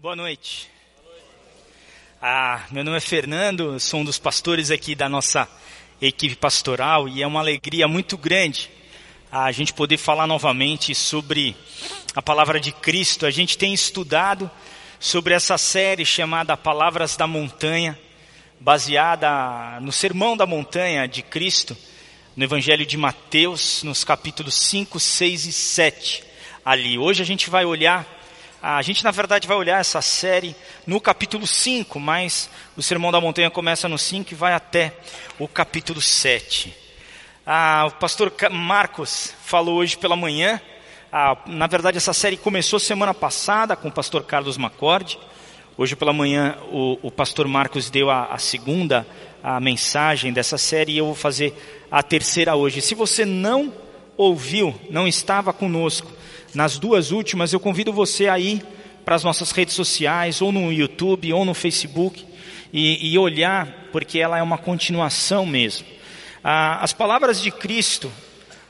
Boa noite. Ah, meu nome é Fernando, sou um dos pastores aqui da nossa equipe pastoral e é uma alegria muito grande a gente poder falar novamente sobre a palavra de Cristo. A gente tem estudado sobre essa série chamada Palavras da Montanha, baseada no Sermão da Montanha de Cristo, no Evangelho de Mateus, nos capítulos 5, 6 e 7. Ali. Hoje a gente vai olhar a gente, na verdade, vai olhar essa série no capítulo 5, mas o Sermão da Montanha começa no 5 e vai até o capítulo 7. Ah, o pastor Marcos falou hoje pela manhã. Ah, na verdade, essa série começou semana passada com o pastor Carlos Macorde. Hoje pela manhã, o, o pastor Marcos deu a, a segunda a mensagem dessa série e eu vou fazer a terceira hoje. Se você não ouviu, não estava conosco, nas duas últimas, eu convido você a ir para as nossas redes sociais, ou no YouTube, ou no Facebook, e, e olhar, porque ela é uma continuação mesmo. Ah, as palavras de Cristo,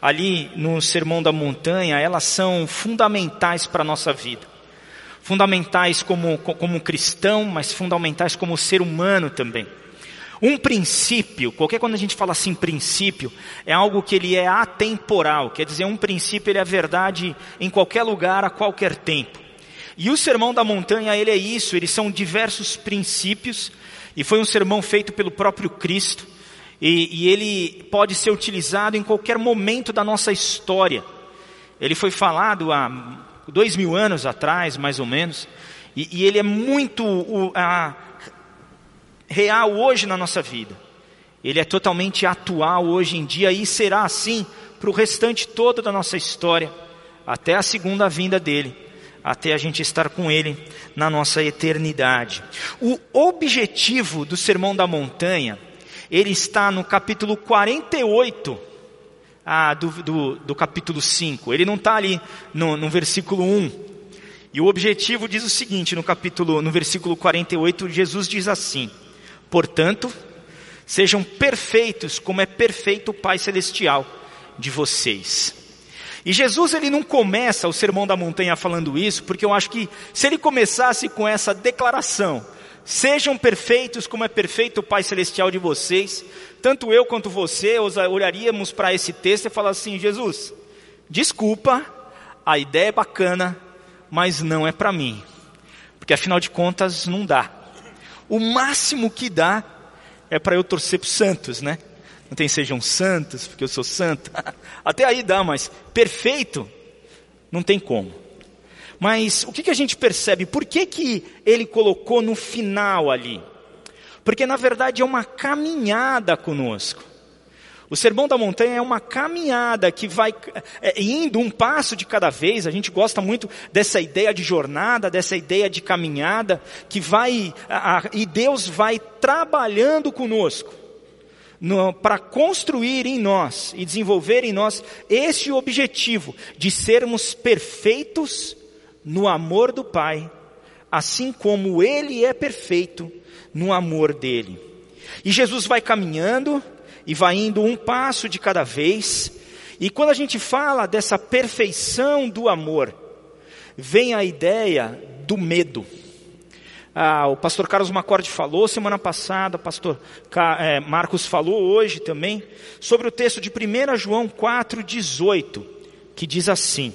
ali no Sermão da Montanha, elas são fundamentais para a nossa vida. Fundamentais como, como cristão, mas fundamentais como ser humano também. Um princípio, qualquer quando a gente fala assim princípio, é algo que ele é atemporal, quer dizer, um princípio ele é verdade em qualquer lugar, a qualquer tempo. E o sermão da montanha, ele é isso, eles são diversos princípios, e foi um sermão feito pelo próprio Cristo, e, e ele pode ser utilizado em qualquer momento da nossa história. Ele foi falado há dois mil anos atrás, mais ou menos, e, e ele é muito uh, real hoje na nossa vida. Ele é totalmente atual hoje em dia e será assim para o restante todo da nossa história, até a segunda vinda dele, até a gente estar com ele na nossa eternidade. O objetivo do Sermão da Montanha, ele está no capítulo 48 ah, do, do, do capítulo 5. Ele não está ali no, no versículo 1. E o objetivo diz o seguinte, no capítulo, no versículo 48, Jesus diz assim: Portanto, sejam perfeitos como é perfeito o Pai Celestial de vocês. E Jesus ele não começa o Sermão da Montanha falando isso, porque eu acho que se ele começasse com essa declaração, sejam perfeitos como é perfeito o Pai Celestial de vocês, tanto eu quanto você olharíamos para esse texto e falar assim: Jesus, desculpa, a ideia é bacana, mas não é para mim, porque afinal de contas não dá. O máximo que dá é para eu torcer para os santos, né? Não tem sejam santos, porque eu sou santo. Até aí dá, mas perfeito, não tem como. Mas o que, que a gente percebe? Por que, que ele colocou no final ali? Porque na verdade é uma caminhada conosco. O Sermão da Montanha é uma caminhada que vai é, indo um passo de cada vez. A gente gosta muito dessa ideia de jornada, dessa ideia de caminhada, que vai, a, a, e Deus vai trabalhando conosco para construir em nós e desenvolver em nós esse objetivo de sermos perfeitos no amor do Pai, assim como Ele é perfeito no amor dele. E Jesus vai caminhando, e vai indo um passo de cada vez. E quando a gente fala dessa perfeição do amor, vem a ideia do medo. Ah, o pastor Carlos Macorde falou semana passada, o pastor é, Marcos falou hoje também, sobre o texto de 1 João 4,18, que diz assim: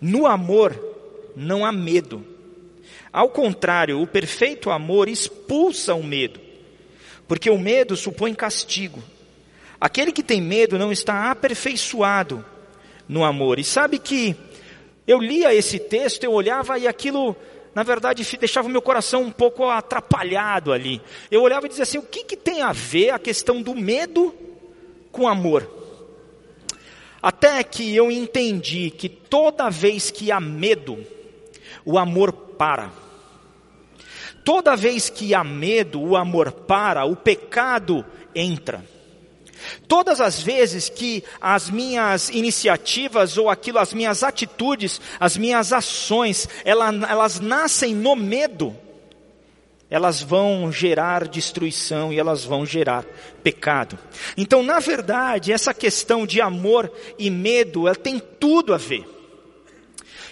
No amor não há medo. Ao contrário, o perfeito amor expulsa o medo, porque o medo supõe castigo. Aquele que tem medo não está aperfeiçoado no amor. E sabe que eu lia esse texto, eu olhava e aquilo, na verdade, deixava o meu coração um pouco atrapalhado ali. Eu olhava e dizia assim: o que, que tem a ver a questão do medo com amor? Até que eu entendi que toda vez que há medo, o amor para. Toda vez que há medo, o amor para, o pecado entra. Todas as vezes que as minhas iniciativas ou aquilo, as minhas atitudes, as minhas ações, elas, elas nascem no medo, elas vão gerar destruição e elas vão gerar pecado. Então, na verdade, essa questão de amor e medo, ela tem tudo a ver.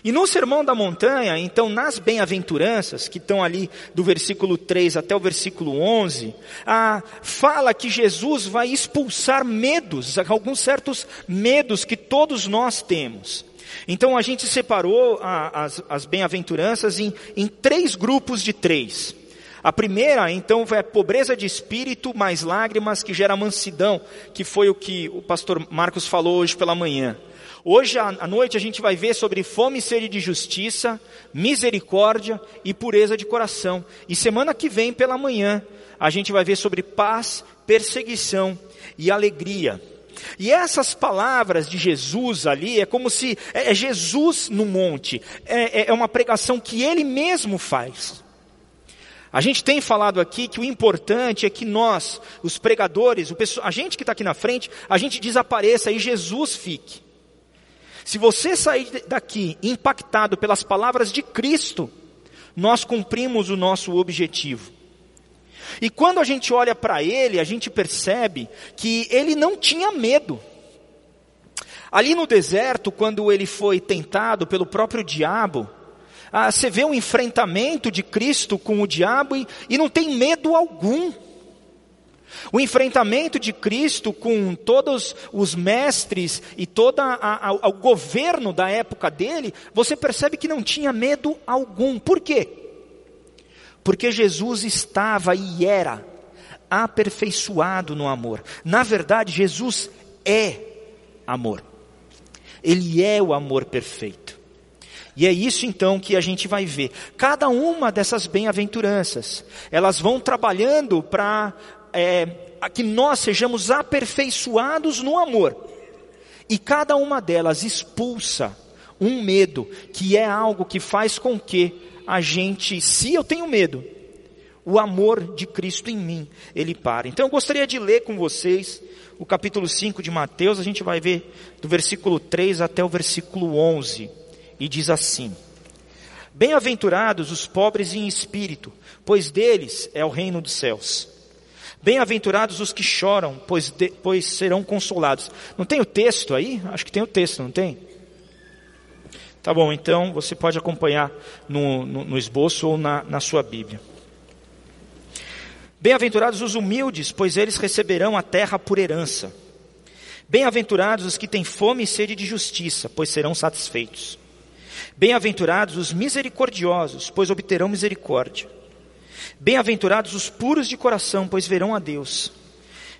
E no Sermão da Montanha, então, nas bem-aventuranças, que estão ali do versículo 3 até o versículo 11, ah, fala que Jesus vai expulsar medos, alguns certos medos que todos nós temos. Então a gente separou a, as, as bem-aventuranças em, em três grupos de três. A primeira, então, é pobreza de espírito mais lágrimas que gera mansidão, que foi o que o pastor Marcos falou hoje pela manhã. Hoje à noite a gente vai ver sobre fome e sede de justiça, misericórdia e pureza de coração. E semana que vem pela manhã a gente vai ver sobre paz, perseguição e alegria. E essas palavras de Jesus ali é como se é, é Jesus no monte, é, é, é uma pregação que ele mesmo faz. A gente tem falado aqui que o importante é que nós, os pregadores, a gente que está aqui na frente, a gente desapareça e Jesus fique. Se você sair daqui impactado pelas palavras de Cristo, nós cumprimos o nosso objetivo. E quando a gente olha para ele, a gente percebe que ele não tinha medo. Ali no deserto, quando ele foi tentado pelo próprio diabo, ah, você vê um enfrentamento de Cristo com o diabo e, e não tem medo algum. O enfrentamento de Cristo com todos os mestres e todo o governo da época dele, você percebe que não tinha medo algum. Por quê? Porque Jesus estava e era aperfeiçoado no amor. Na verdade, Jesus é amor. Ele é o amor perfeito. E é isso então que a gente vai ver. Cada uma dessas bem-aventuranças, elas vão trabalhando para é, que nós sejamos aperfeiçoados no amor. E cada uma delas expulsa um medo, que é algo que faz com que a gente, se eu tenho medo, o amor de Cristo em mim, ele para. Então eu gostaria de ler com vocês o capítulo 5 de Mateus, a gente vai ver do versículo 3 até o versículo 11, e diz assim: Bem-aventurados os pobres em espírito, pois deles é o reino dos céus. Bem-aventurados os que choram, pois, de, pois serão consolados. Não tem o texto aí? Acho que tem o texto, não tem? Tá bom, então você pode acompanhar no, no, no esboço ou na, na sua Bíblia. Bem-aventurados os humildes, pois eles receberão a terra por herança. Bem-aventurados os que têm fome e sede de justiça, pois serão satisfeitos. Bem-aventurados os misericordiosos, pois obterão misericórdia. Bem-aventurados os puros de coração, pois verão a Deus.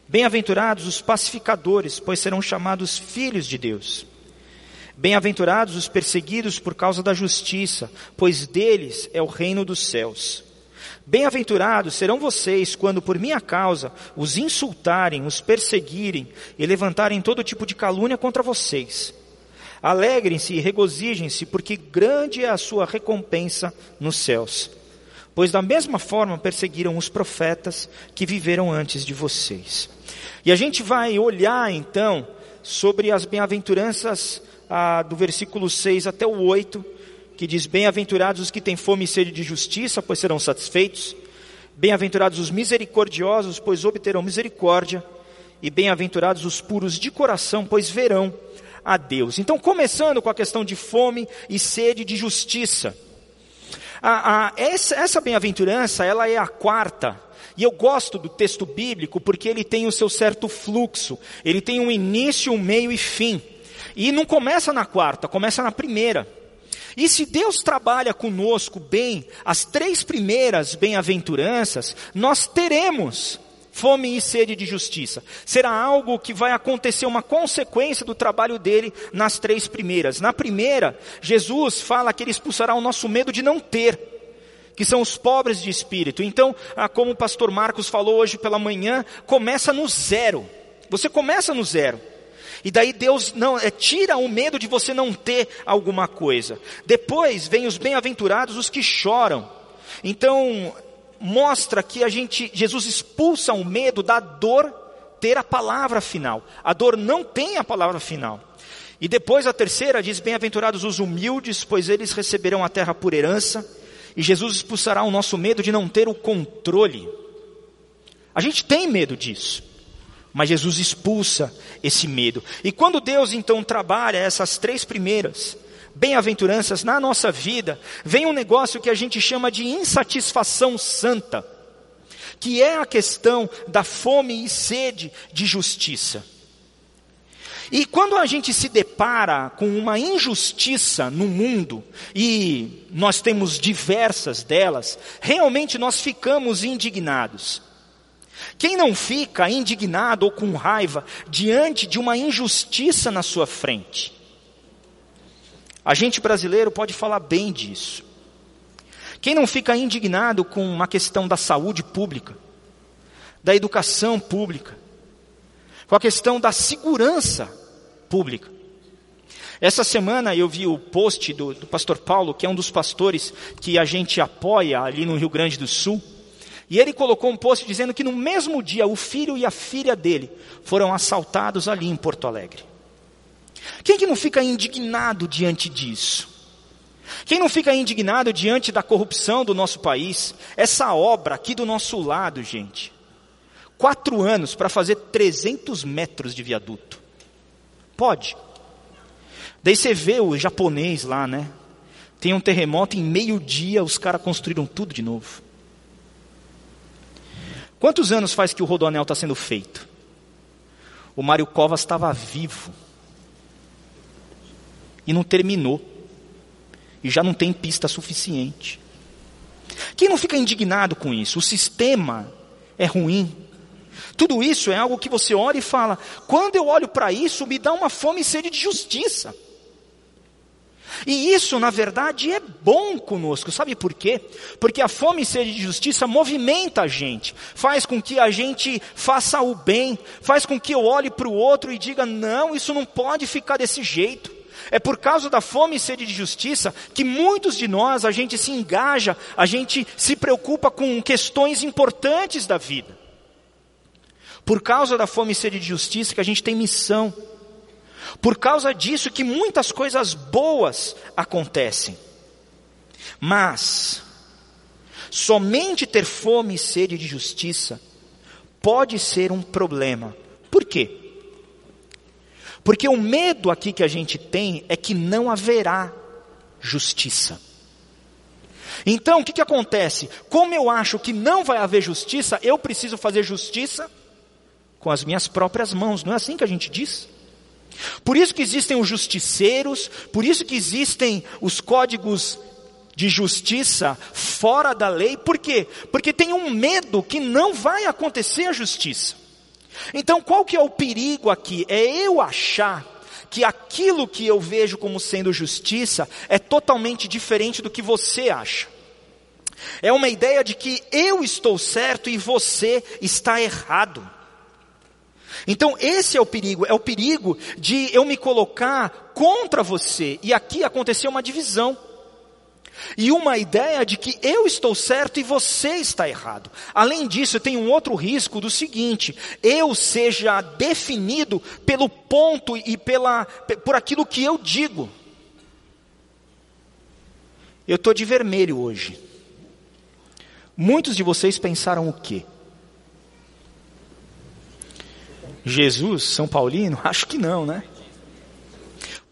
Bem-aventurados os pacificadores, pois serão chamados filhos de Deus. Bem-aventurados os perseguidos por causa da justiça, pois deles é o reino dos céus. Bem-aventurados serão vocês quando por minha causa os insultarem, os perseguirem e levantarem todo tipo de calúnia contra vocês. Alegrem-se e regozijem-se, porque grande é a sua recompensa nos céus pois da mesma forma perseguiram os profetas que viveram antes de vocês. E a gente vai olhar então sobre as bem-aventuranças ah, do versículo 6 até o 8, que diz: Bem-aventurados os que têm fome e sede de justiça, pois serão satisfeitos. Bem-aventurados os misericordiosos, pois obterão misericórdia. E bem-aventurados os puros de coração, pois verão a Deus. Então, começando com a questão de fome e sede de justiça. A, a, essa, essa bem-aventurança, ela é a quarta. E eu gosto do texto bíblico porque ele tem o seu certo fluxo. Ele tem um início, um meio e fim. E não começa na quarta, começa na primeira. E se Deus trabalha conosco bem, as três primeiras bem-aventuranças, nós teremos fome e sede de justiça. Será algo que vai acontecer, uma consequência do trabalho dele nas três primeiras. Na primeira, Jesus fala que ele expulsará o nosso medo de não ter, que são os pobres de espírito. Então, ah, como o pastor Marcos falou hoje pela manhã, começa no zero. Você começa no zero. E daí Deus não é, tira o medo de você não ter alguma coisa. Depois vem os bem-aventurados, os que choram. Então, mostra que a gente, Jesus expulsa o medo da dor ter a palavra final. A dor não tem a palavra final. E depois a terceira diz: Bem-aventurados os humildes, pois eles receberão a terra por herança. E Jesus expulsará o nosso medo de não ter o controle. A gente tem medo disso. Mas Jesus expulsa esse medo. E quando Deus então trabalha essas três primeiras bem-aventuranças na nossa vida, vem um negócio que a gente chama de insatisfação santa, que é a questão da fome e sede de justiça. E quando a gente se depara com uma injustiça no mundo, e nós temos diversas delas, realmente nós ficamos indignados. Quem não fica indignado ou com raiva diante de uma injustiça na sua frente? A gente brasileiro pode falar bem disso. Quem não fica indignado com uma questão da saúde pública, da educação pública, com a questão da segurança pública. Essa semana eu vi o post do, do, pastor Paulo, que é um dos pastores que a gente apoia ali no Rio Grande do Sul, e ele colocou um post dizendo que no mesmo dia o filho e a filha dele foram assaltados ali em Porto Alegre. Quem que não fica indignado diante disso? Quem não fica indignado diante da corrupção do nosso país? Essa obra aqui do nosso lado, gente. Quatro anos para fazer 300 metros de viaduto. Pode. Daí você vê o japonês lá, né? Tem um terremoto, em meio dia os caras construíram tudo de novo. Quantos anos faz que o Rodoanel está sendo feito? O Mário Covas estava vivo. E não terminou. E já não tem pista suficiente. Quem não fica indignado com isso? O sistema é ruim. Tudo isso é algo que você olha e fala: quando eu olho para isso, me dá uma fome e sede de justiça. E isso, na verdade, é bom conosco, sabe por quê? Porque a fome e sede de justiça movimenta a gente, faz com que a gente faça o bem, faz com que eu olhe para o outro e diga: não, isso não pode ficar desse jeito. É por causa da fome e sede de justiça que muitos de nós a gente se engaja, a gente se preocupa com questões importantes da vida. Por causa da fome e sede de justiça que a gente tem missão. Por causa disso que muitas coisas boas acontecem. Mas, somente ter fome e sede de justiça pode ser um problema. Por quê? Porque o medo aqui que a gente tem é que não haverá justiça. Então, o que, que acontece? Como eu acho que não vai haver justiça, eu preciso fazer justiça com as minhas próprias mãos. Não é assim que a gente diz? Por isso que existem os justiceiros, por isso que existem os códigos de justiça fora da lei. Por quê? Porque tem um medo que não vai acontecer a justiça. Então, qual que é o perigo aqui? É eu achar que aquilo que eu vejo como sendo justiça é totalmente diferente do que você acha. É uma ideia de que eu estou certo e você está errado. Então, esse é o perigo, é o perigo de eu me colocar contra você. E aqui aconteceu uma divisão. E uma ideia de que eu estou certo e você está errado. Além disso, tem um outro risco do seguinte: eu seja definido pelo ponto e pela, por aquilo que eu digo. Eu estou de vermelho hoje. Muitos de vocês pensaram o quê? Jesus, São Paulino? Acho que não, né?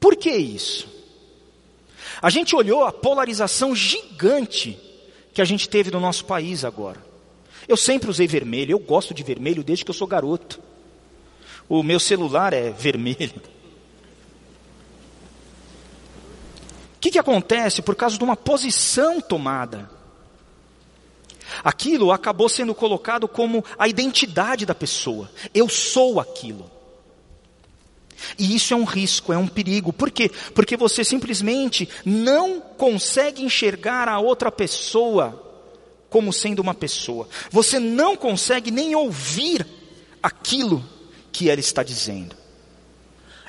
Por que isso? A gente olhou a polarização gigante que a gente teve no nosso país agora. Eu sempre usei vermelho, eu gosto de vermelho desde que eu sou garoto. O meu celular é vermelho. O que, que acontece por causa de uma posição tomada? Aquilo acabou sendo colocado como a identidade da pessoa. Eu sou aquilo. E isso é um risco, é um perigo. Por quê? Porque você simplesmente não consegue enxergar a outra pessoa como sendo uma pessoa. Você não consegue nem ouvir aquilo que ela está dizendo.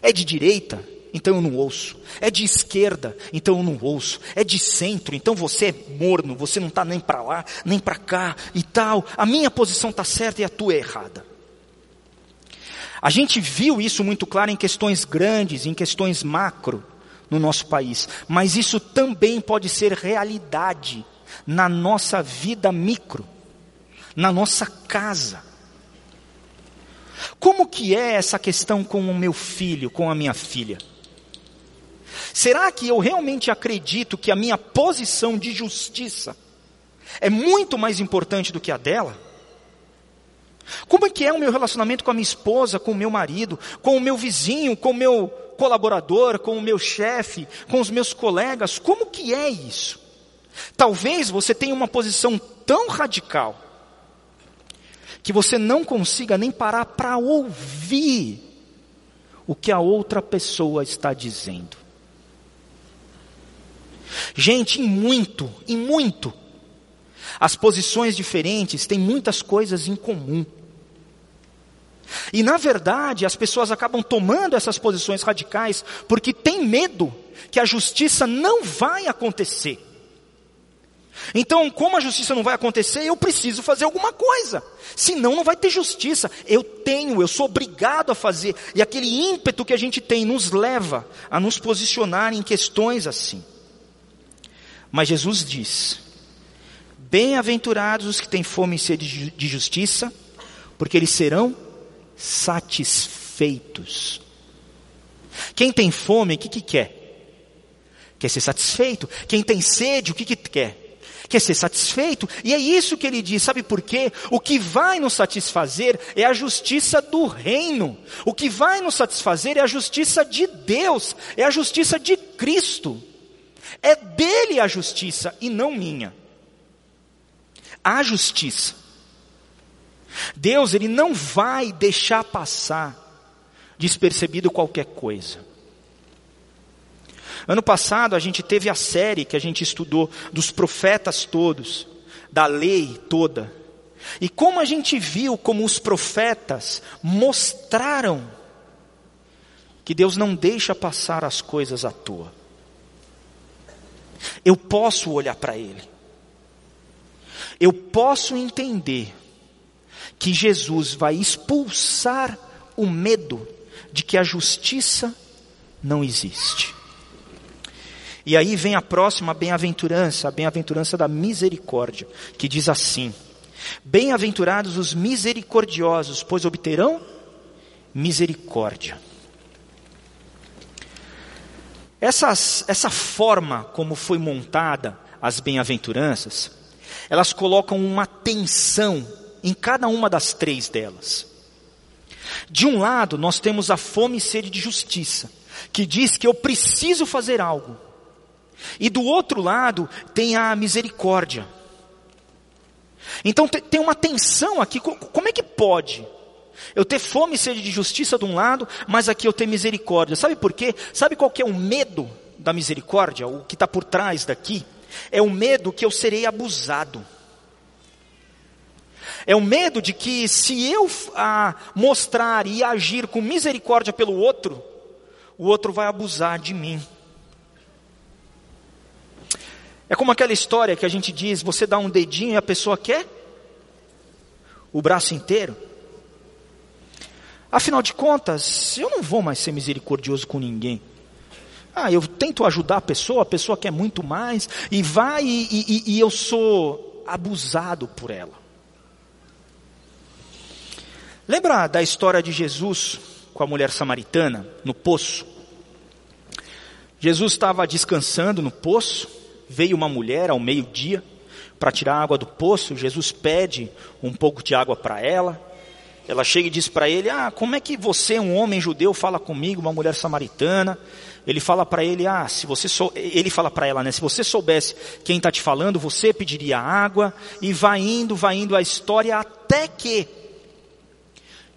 É de direita? então eu não ouço. É de esquerda, então eu não ouço. É de centro, então você é morno, você não está nem para lá, nem para cá e tal. A minha posição está certa e a tua é errada. A gente viu isso muito claro em questões grandes, em questões macro no nosso país, mas isso também pode ser realidade na nossa vida micro, na nossa casa. Como que é essa questão com o meu filho, com a minha filha? Será que eu realmente acredito que a minha posição de justiça é muito mais importante do que a dela? Como é que é o meu relacionamento com a minha esposa, com o meu marido, com o meu vizinho, com o meu colaborador, com o meu chefe, com os meus colegas? Como que é isso? Talvez você tenha uma posição tão radical que você não consiga nem parar para ouvir o que a outra pessoa está dizendo. Gente, em muito, em muito, as posições diferentes têm muitas coisas em comum. E na verdade, as pessoas acabam tomando essas posições radicais porque têm medo que a justiça não vai acontecer. Então, como a justiça não vai acontecer, eu preciso fazer alguma coisa. Senão não vai ter justiça. Eu tenho, eu sou obrigado a fazer. E aquele ímpeto que a gente tem nos leva a nos posicionar em questões assim. Mas Jesus diz: Bem-aventurados os que têm fome e sede de justiça, porque eles serão satisfeitos. Quem tem fome, o que, que quer? Quer ser satisfeito. Quem tem sede, o que, que quer? Quer ser satisfeito. E é isso que ele diz, sabe por quê? O que vai nos satisfazer é a justiça do reino. O que vai nos satisfazer é a justiça de Deus, é a justiça de Cristo. É dele a justiça e não minha. A justiça. Deus, ele não vai deixar passar despercebido qualquer coisa. Ano passado a gente teve a série que a gente estudou dos profetas todos, da lei toda. E como a gente viu como os profetas mostraram que Deus não deixa passar as coisas à toa. Eu posso olhar para Ele. Eu posso entender que Jesus vai expulsar o medo de que a justiça não existe. E aí vem a próxima bem-aventurança, a bem-aventurança da misericórdia, que diz assim: Bem-aventurados os misericordiosos, pois obterão misericórdia. Essas, essa forma como foi montada as bem-aventuranças, elas colocam uma tensão em cada uma das três delas. De um lado, nós temos a fome e sede de justiça, que diz que eu preciso fazer algo. E do outro lado, tem a misericórdia. Então tem uma tensão aqui, como é que pode? Eu ter fome e sede de justiça de um lado, mas aqui eu ter misericórdia. Sabe por quê? Sabe qual que é o medo da misericórdia? O que está por trás daqui? É o medo que eu serei abusado. É o medo de que se eu ah, mostrar e agir com misericórdia pelo outro, o outro vai abusar de mim. É como aquela história que a gente diz: você dá um dedinho e a pessoa quer o braço inteiro. Afinal de contas, eu não vou mais ser misericordioso com ninguém. Ah, eu tento ajudar a pessoa, a pessoa quer muito mais, e vai e, e, e eu sou abusado por ela. Lembra da história de Jesus com a mulher samaritana no poço? Jesus estava descansando no poço, veio uma mulher ao meio-dia para tirar água do poço. Jesus pede um pouco de água para ela. Ela chega e diz para ele: Ah, como é que você, um homem judeu, fala comigo, uma mulher samaritana? Ele fala para ele: Ah, se você sou... ele fala para ela, né? Se você soubesse quem está te falando, você pediria água. E vai indo, vai indo a história até que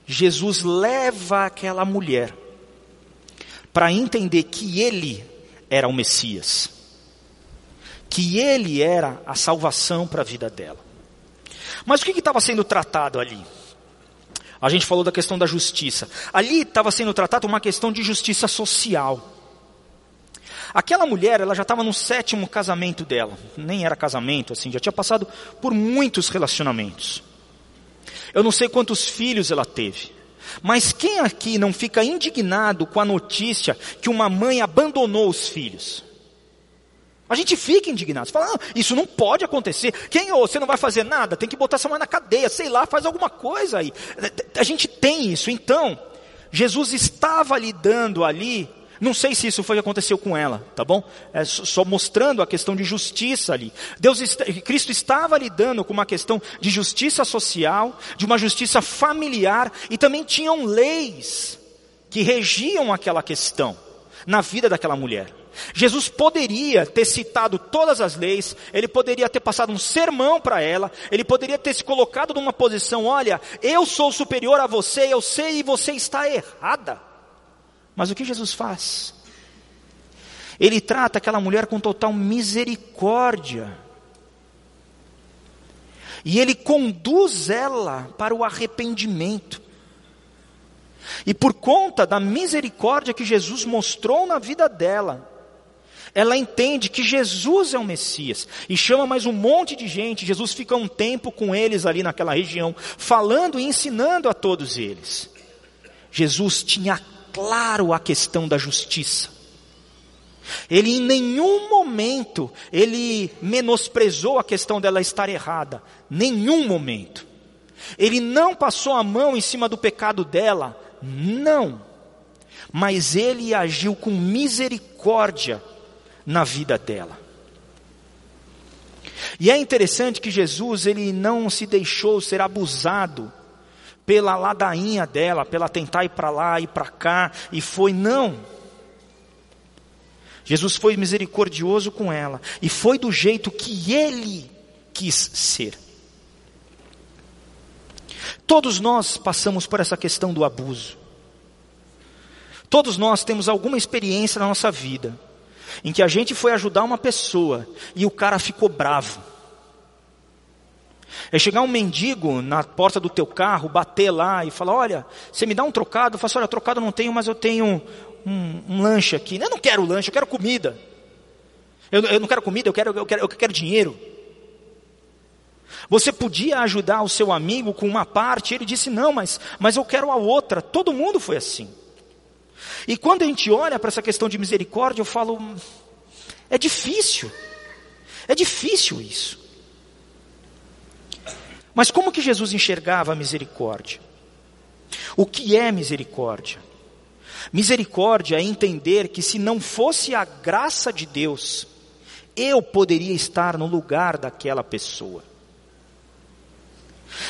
Jesus leva aquela mulher para entender que ele era o Messias, que ele era a salvação para a vida dela. Mas o que estava sendo tratado ali? A gente falou da questão da justiça. Ali estava sendo tratado uma questão de justiça social. Aquela mulher, ela já estava no sétimo casamento dela. Nem era casamento, assim, já tinha passado por muitos relacionamentos. Eu não sei quantos filhos ela teve. Mas quem aqui não fica indignado com a notícia que uma mãe abandonou os filhos? A gente fica indignado, fala, ah, isso não pode acontecer. Quem ou você não vai fazer nada, tem que botar essa mãe na cadeia, sei lá, faz alguma coisa aí. A gente tem isso. Então, Jesus estava lidando ali Não sei se isso foi o que aconteceu com ela, tá bom? É só mostrando a questão de justiça ali. Deus, Cristo estava lidando com uma questão de justiça social, de uma justiça familiar, e também tinham leis que regiam aquela questão na vida daquela mulher. Jesus poderia ter citado todas as leis, ele poderia ter passado um sermão para ela, ele poderia ter se colocado numa posição: olha, eu sou superior a você, eu sei e você está errada. Mas o que Jesus faz? Ele trata aquela mulher com total misericórdia. E ele conduz ela para o arrependimento. E por conta da misericórdia que Jesus mostrou na vida dela, ela entende que Jesus é o Messias e chama mais um monte de gente. Jesus fica um tempo com eles ali naquela região, falando e ensinando a todos eles. Jesus tinha claro a questão da justiça. Ele em nenhum momento ele menosprezou a questão dela estar errada, nenhum momento. Ele não passou a mão em cima do pecado dela, não. Mas ele agiu com misericórdia na vida dela. E é interessante que Jesus ele não se deixou ser abusado pela ladainha dela, pela tentar ir para lá e para cá, e foi não. Jesus foi misericordioso com ela, e foi do jeito que ele quis ser. Todos nós passamos por essa questão do abuso. Todos nós temos alguma experiência na nossa vida, em que a gente foi ajudar uma pessoa e o cara ficou bravo. É chegar um mendigo na porta do teu carro, bater lá e falar: Olha, você me dá um trocado? Eu faço: Olha, trocado não tenho, mas eu tenho um, um lanche aqui. Eu não quero lanche, eu quero comida. Eu, eu não quero comida, eu quero, eu, quero, eu quero dinheiro. Você podia ajudar o seu amigo com uma parte, ele disse: Não, mas, mas eu quero a outra. Todo mundo foi assim. E quando a gente olha para essa questão de misericórdia, eu falo: É difícil. É difícil isso. Mas como que Jesus enxergava a misericórdia? O que é misericórdia? Misericórdia é entender que se não fosse a graça de Deus, eu poderia estar no lugar daquela pessoa.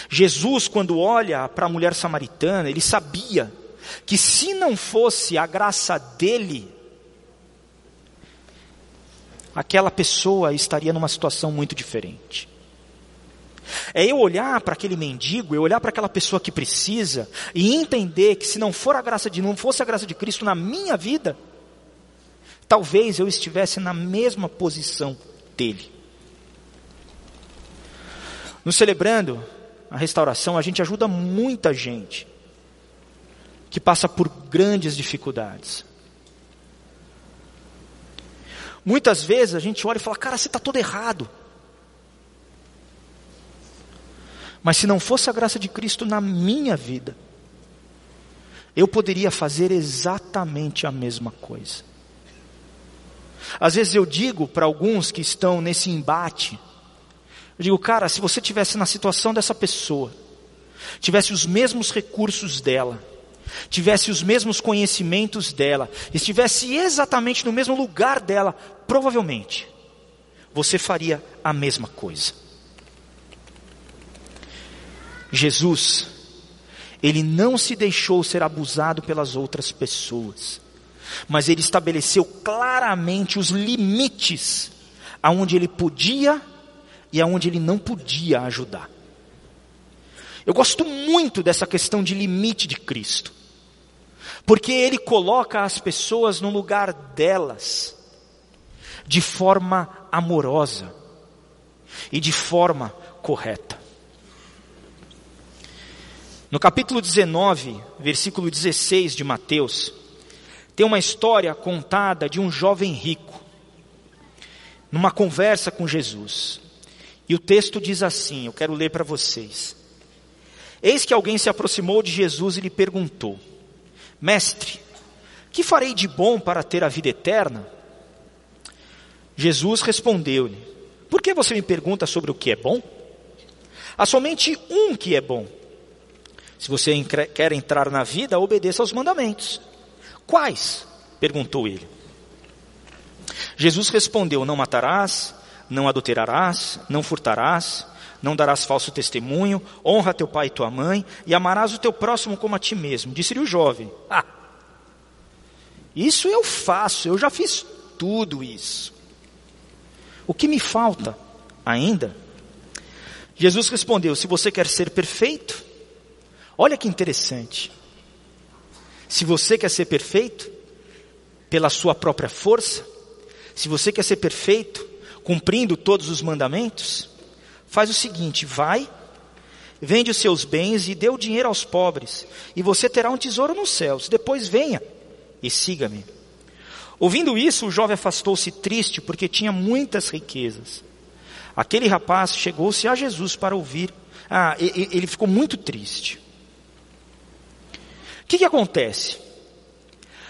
Jesus, quando olha para a mulher samaritana, ele sabia que se não fosse a graça dele, aquela pessoa estaria numa situação muito diferente. É eu olhar para aquele mendigo, eu olhar para aquela pessoa que precisa e entender que se não for a graça de não fosse a graça de Cristo na minha vida, talvez eu estivesse na mesma posição dele. No celebrando a restauração, a gente ajuda muita gente que passa por grandes dificuldades. Muitas vezes a gente olha e fala, cara, você está todo errado. Mas se não fosse a graça de Cristo na minha vida, eu poderia fazer exatamente a mesma coisa. Às vezes eu digo para alguns que estão nesse embate, eu digo, cara, se você tivesse na situação dessa pessoa, tivesse os mesmos recursos dela, tivesse os mesmos conhecimentos dela, estivesse exatamente no mesmo lugar dela, provavelmente você faria a mesma coisa. Jesus, ele não se deixou ser abusado pelas outras pessoas, mas ele estabeleceu claramente os limites aonde ele podia e aonde ele não podia ajudar. Eu gosto muito dessa questão de limite de Cristo, porque ele coloca as pessoas no lugar delas, de forma amorosa e de forma correta. No capítulo 19, versículo 16 de Mateus, tem uma história contada de um jovem rico, numa conversa com Jesus. E o texto diz assim: eu quero ler para vocês. Eis que alguém se aproximou de Jesus e lhe perguntou: Mestre, que farei de bom para ter a vida eterna? Jesus respondeu-lhe: Por que você me pergunta sobre o que é bom? Há somente um que é bom. Se você quer entrar na vida, obedeça aos mandamentos. Quais? perguntou ele. Jesus respondeu: Não matarás, não adulterarás, não furtarás, não darás falso testemunho, honra teu pai e tua mãe, e amarás o teu próximo como a ti mesmo. Disse-lhe o jovem: Ah, isso eu faço, eu já fiz tudo isso. O que me falta ainda? Jesus respondeu: Se você quer ser perfeito, olha que interessante. Se você quer ser perfeito, pela sua própria força, se você quer ser perfeito, cumprindo todos os mandamentos, faz o seguinte: vai, vende os seus bens e dê o dinheiro aos pobres, e você terá um tesouro nos céus. Depois venha e siga-me. Ouvindo isso, o jovem afastou-se triste, porque tinha muitas riquezas. Aquele rapaz chegou-se a Jesus para ouvir. Ah, ele ficou muito triste. O que, que acontece?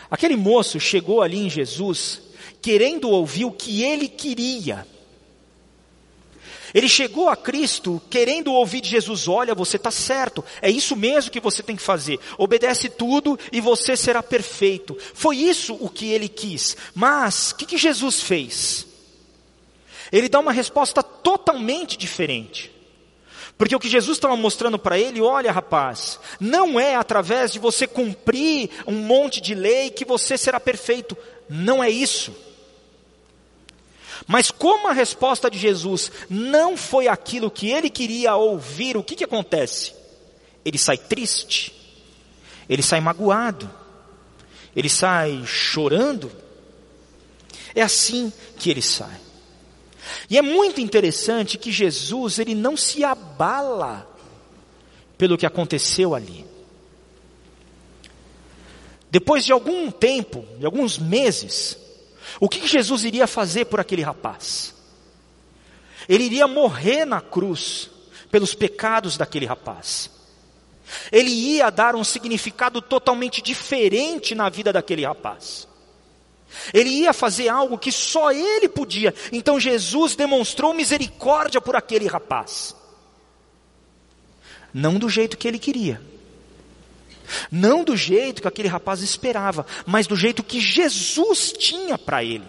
Aquele moço chegou ali em Jesus, querendo ouvir o que ele queria. Ele chegou a Cristo querendo ouvir de Jesus: Olha, você está certo, é isso mesmo que você tem que fazer. Obedece tudo e você será perfeito. Foi isso o que ele quis. Mas, o que, que Jesus fez? Ele dá uma resposta totalmente diferente. Porque o que Jesus estava mostrando para ele, olha rapaz, não é através de você cumprir um monte de lei que você será perfeito. Não é isso. Mas como a resposta de Jesus não foi aquilo que ele queria ouvir, o que, que acontece? Ele sai triste, ele sai magoado, ele sai chorando. É assim que ele sai. E é muito interessante que Jesus, ele não se abala pelo que aconteceu ali. Depois de algum tempo, de alguns meses, o que Jesus iria fazer por aquele rapaz? Ele iria morrer na cruz pelos pecados daquele rapaz. Ele ia dar um significado totalmente diferente na vida daquele rapaz. Ele ia fazer algo que só ele podia. Então Jesus demonstrou misericórdia por aquele rapaz. Não do jeito que ele queria. Não do jeito que aquele rapaz esperava, mas do jeito que Jesus tinha para ele.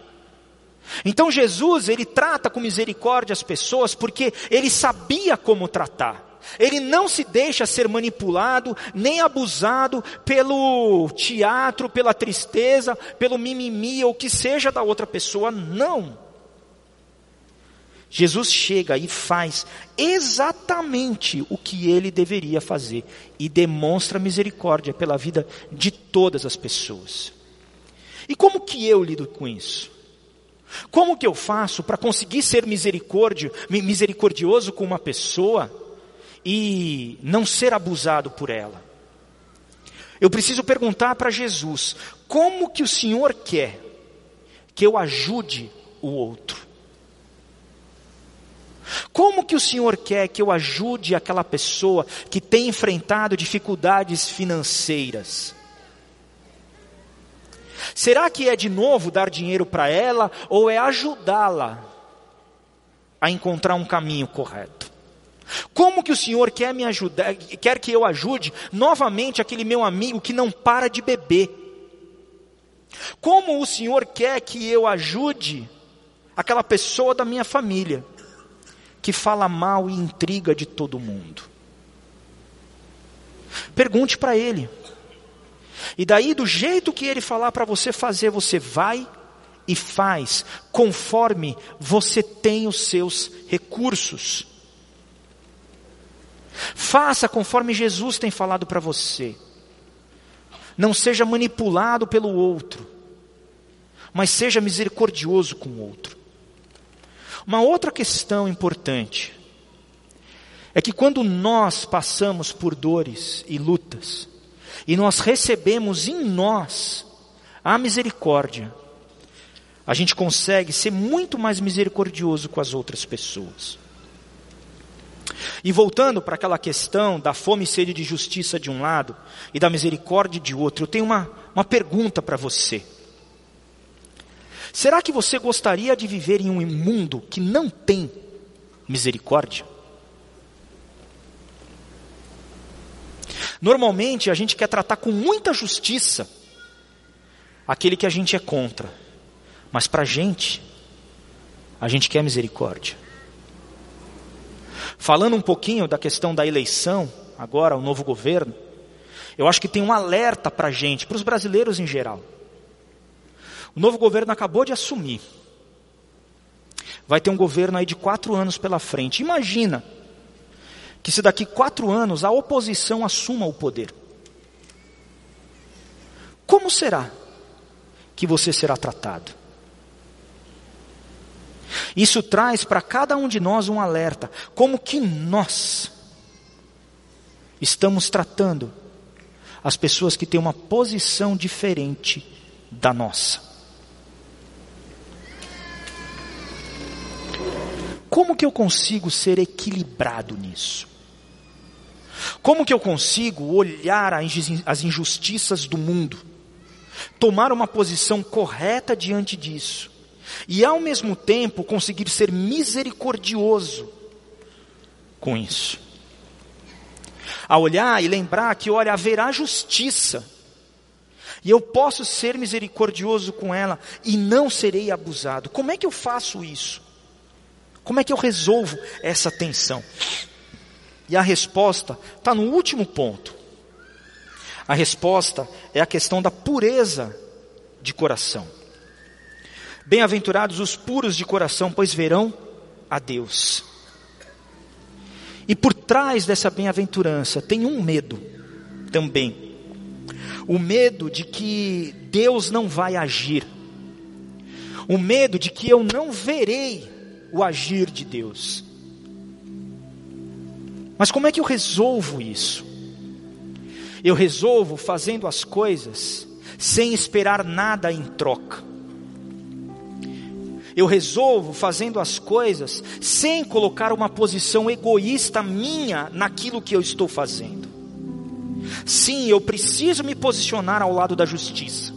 Então Jesus, ele trata com misericórdia as pessoas porque ele sabia como tratar. Ele não se deixa ser manipulado, nem abusado pelo teatro, pela tristeza, pelo mimimi ou que seja da outra pessoa, não. Jesus chega e faz exatamente o que ele deveria fazer e demonstra misericórdia pela vida de todas as pessoas. E como que eu lido com isso? Como que eu faço para conseguir ser misericordioso com uma pessoa e não ser abusado por ela? Eu preciso perguntar para Jesus: como que o Senhor quer que eu ajude o outro? Como que o Senhor quer que eu ajude aquela pessoa que tem enfrentado dificuldades financeiras? Será que é de novo dar dinheiro para ela ou é ajudá-la a encontrar um caminho correto? Como que o Senhor quer me ajudar, quer que eu ajude novamente aquele meu amigo que não para de beber? Como o Senhor quer que eu ajude aquela pessoa da minha família que fala mal e intriga de todo mundo. Pergunte para ele. E daí, do jeito que ele falar para você fazer, você vai e faz, conforme você tem os seus recursos. Faça conforme Jesus tem falado para você. Não seja manipulado pelo outro, mas seja misericordioso com o outro. Uma outra questão importante é que quando nós passamos por dores e lutas, e nós recebemos em nós a misericórdia, a gente consegue ser muito mais misericordioso com as outras pessoas. E voltando para aquela questão da fome e sede de justiça de um lado e da misericórdia de outro, eu tenho uma, uma pergunta para você. Será que você gostaria de viver em um mundo que não tem misericórdia? Normalmente a gente quer tratar com muita justiça aquele que a gente é contra, mas para a gente, a gente quer misericórdia. Falando um pouquinho da questão da eleição, agora, o novo governo, eu acho que tem um alerta para a gente, para os brasileiros em geral. O novo governo acabou de assumir. Vai ter um governo aí de quatro anos pela frente. Imagina que se daqui quatro anos a oposição assuma o poder. Como será que você será tratado? Isso traz para cada um de nós um alerta, como que nós estamos tratando as pessoas que têm uma posição diferente da nossa. Como que eu consigo ser equilibrado nisso? Como que eu consigo olhar as injustiças do mundo, tomar uma posição correta diante disso, e ao mesmo tempo conseguir ser misericordioso com isso? A olhar e lembrar que, olha, haverá justiça, e eu posso ser misericordioso com ela, e não serei abusado. Como é que eu faço isso? Como é que eu resolvo essa tensão? E a resposta está no último ponto. A resposta é a questão da pureza de coração. Bem-aventurados os puros de coração, pois verão a Deus. E por trás dessa bem-aventurança tem um medo também. O medo de que Deus não vai agir. O medo de que eu não verei o agir de Deus. Mas como é que eu resolvo isso? Eu resolvo fazendo as coisas sem esperar nada em troca. Eu resolvo fazendo as coisas sem colocar uma posição egoísta minha naquilo que eu estou fazendo. Sim, eu preciso me posicionar ao lado da justiça.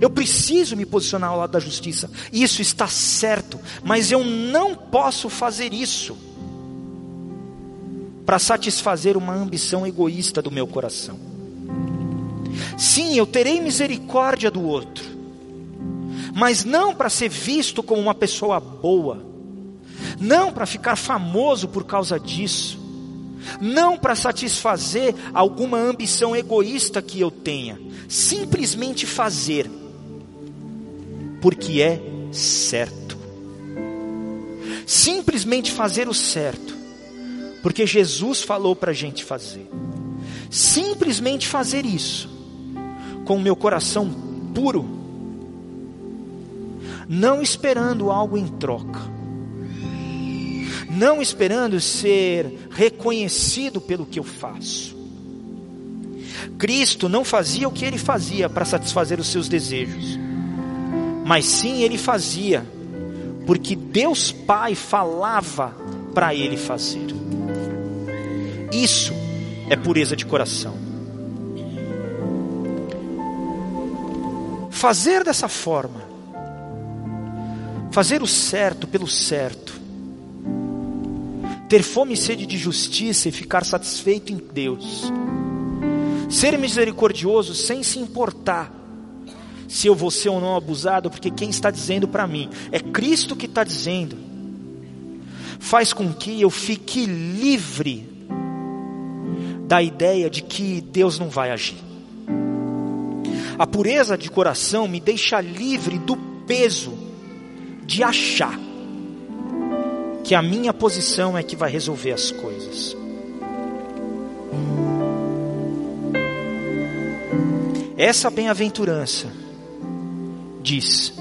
Eu preciso me posicionar ao lado da justiça. Isso está certo, mas eu não posso fazer isso para satisfazer uma ambição egoísta do meu coração. Sim, eu terei misericórdia do outro, mas não para ser visto como uma pessoa boa, não para ficar famoso por causa disso, não para satisfazer alguma ambição egoísta que eu tenha, simplesmente fazer, porque é certo. Simplesmente fazer o certo porque Jesus falou para a gente fazer. Simplesmente fazer isso, com o meu coração puro, não esperando algo em troca, não esperando ser reconhecido pelo que eu faço. Cristo não fazia o que ele fazia para satisfazer os seus desejos, mas sim ele fazia porque Deus Pai falava para ele fazer. Isso é pureza de coração. Fazer dessa forma, fazer o certo pelo certo, ter fome e sede de justiça e ficar satisfeito em Deus, ser misericordioso sem se importar se eu vou ser ou não abusado, porque quem está dizendo para mim é Cristo que está dizendo, faz com que eu fique livre da ideia de que Deus não vai agir. A pureza de coração me deixa livre do peso de achar que a minha posição é que vai resolver as coisas. Essa bem-aventurança diz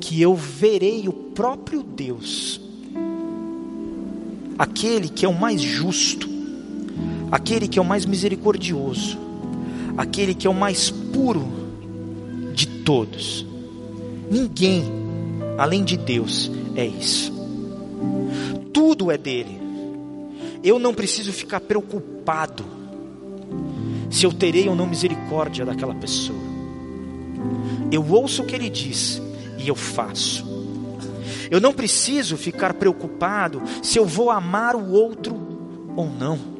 que eu verei o próprio Deus, aquele que é o mais justo, aquele que é o mais misericordioso, aquele que é o mais puro de todos. Ninguém, além de Deus, é isso. Tudo é dele. Eu não preciso ficar preocupado se eu terei ou não misericórdia daquela pessoa. Eu ouço o que ele diz e eu faço. Eu não preciso ficar preocupado se eu vou amar o outro ou não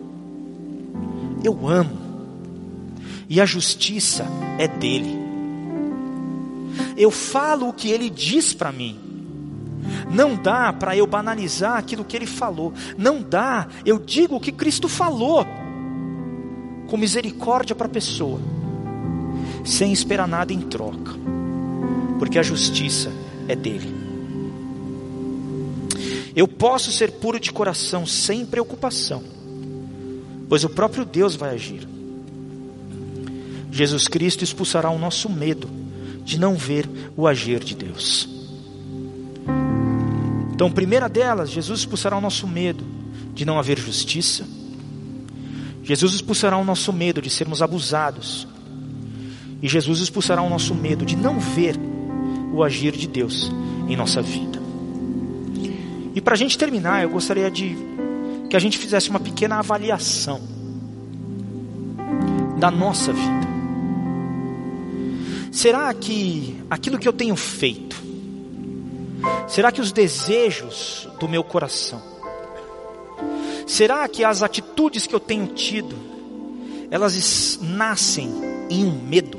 eu amo. e a justiça é dele. Eu falo o que ele diz para mim. Não dá para eu banalizar aquilo que ele falou. Não dá, eu digo o que Cristo falou, com misericórdia para a pessoa, sem esperar nada em troca, porque a justiça é dele. Eu posso ser puro de coração sem preocupação, pois o próprio Deus vai agir. Jesus Cristo expulsará o nosso medo de não ver o agir de Deus. Então, primeira delas, Jesus expulsará o nosso medo de não haver justiça. Jesus expulsará o nosso medo de sermos abusados. E Jesus expulsará o nosso medo de não ver o agir de Deus em nossa vida. E para a gente terminar, eu gostaria de que a gente fizesse uma pequena avaliação da nossa vida. Será que aquilo que eu tenho feito, será que os desejos do meu coração, será que as atitudes que eu tenho tido, elas nascem em um medo?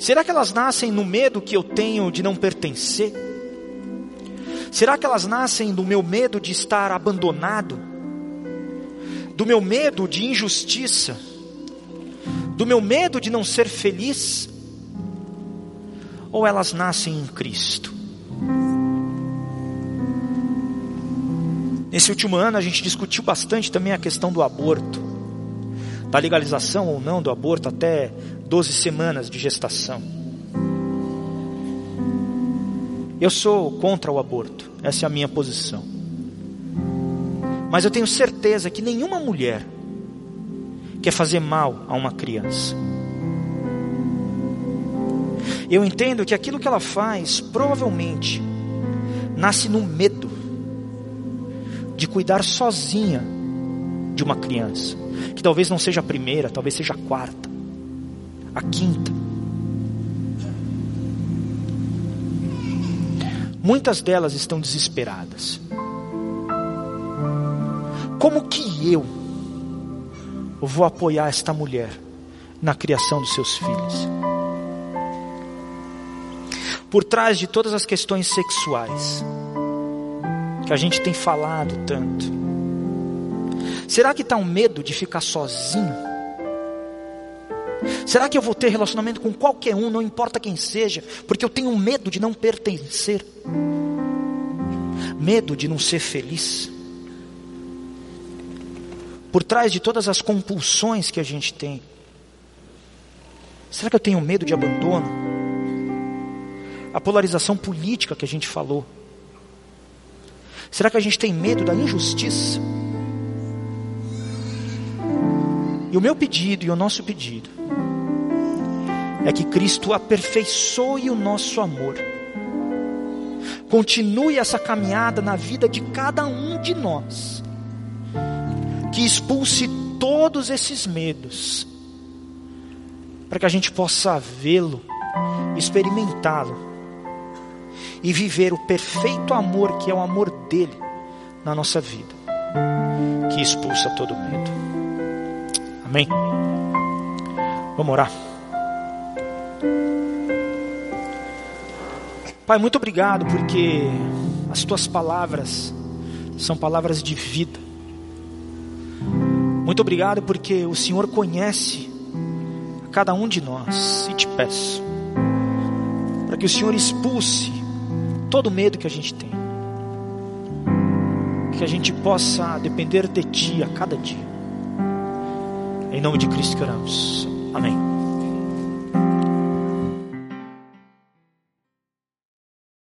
Será que elas nascem no medo que eu tenho de não pertencer? Será que elas nascem do meu medo de estar abandonado? Do meu medo de injustiça? Do meu medo de não ser feliz? Ou elas nascem em Cristo? Nesse último ano a gente discutiu bastante também a questão do aborto, da legalização ou não do aborto até 12 semanas de gestação. Eu sou contra o aborto, essa é a minha posição. Mas eu tenho certeza que nenhuma mulher quer fazer mal a uma criança. Eu entendo que aquilo que ela faz provavelmente nasce no medo de cuidar sozinha de uma criança, que talvez não seja a primeira, talvez seja a quarta, a quinta. Muitas delas estão desesperadas. Como que eu vou apoiar esta mulher na criação dos seus filhos? Por trás de todas as questões sexuais que a gente tem falado tanto, será que está um medo de ficar sozinho? Será que eu vou ter relacionamento com qualquer um, não importa quem seja, porque eu tenho medo de não pertencer? Medo de não ser feliz? Por trás de todas as compulsões que a gente tem, será que eu tenho medo de abandono? A polarização política que a gente falou. Será que a gente tem medo da injustiça? E o meu pedido e o nosso pedido é que Cristo aperfeiçoe o nosso amor. Continue essa caminhada na vida de cada um de nós. Que expulse todos esses medos. Para que a gente possa vê-lo, experimentá-lo e viver o perfeito amor que é o amor dele na nossa vida, que expulsa todo medo. Amém. Vamos orar. Pai, muito obrigado porque as tuas palavras são palavras de vida. Muito obrigado porque o Senhor conhece a cada um de nós e te peço para que o Senhor expulse todo o medo que a gente tem. Que a gente possa depender de Ti a cada dia. Em nome de Cristo que oramos. Amém.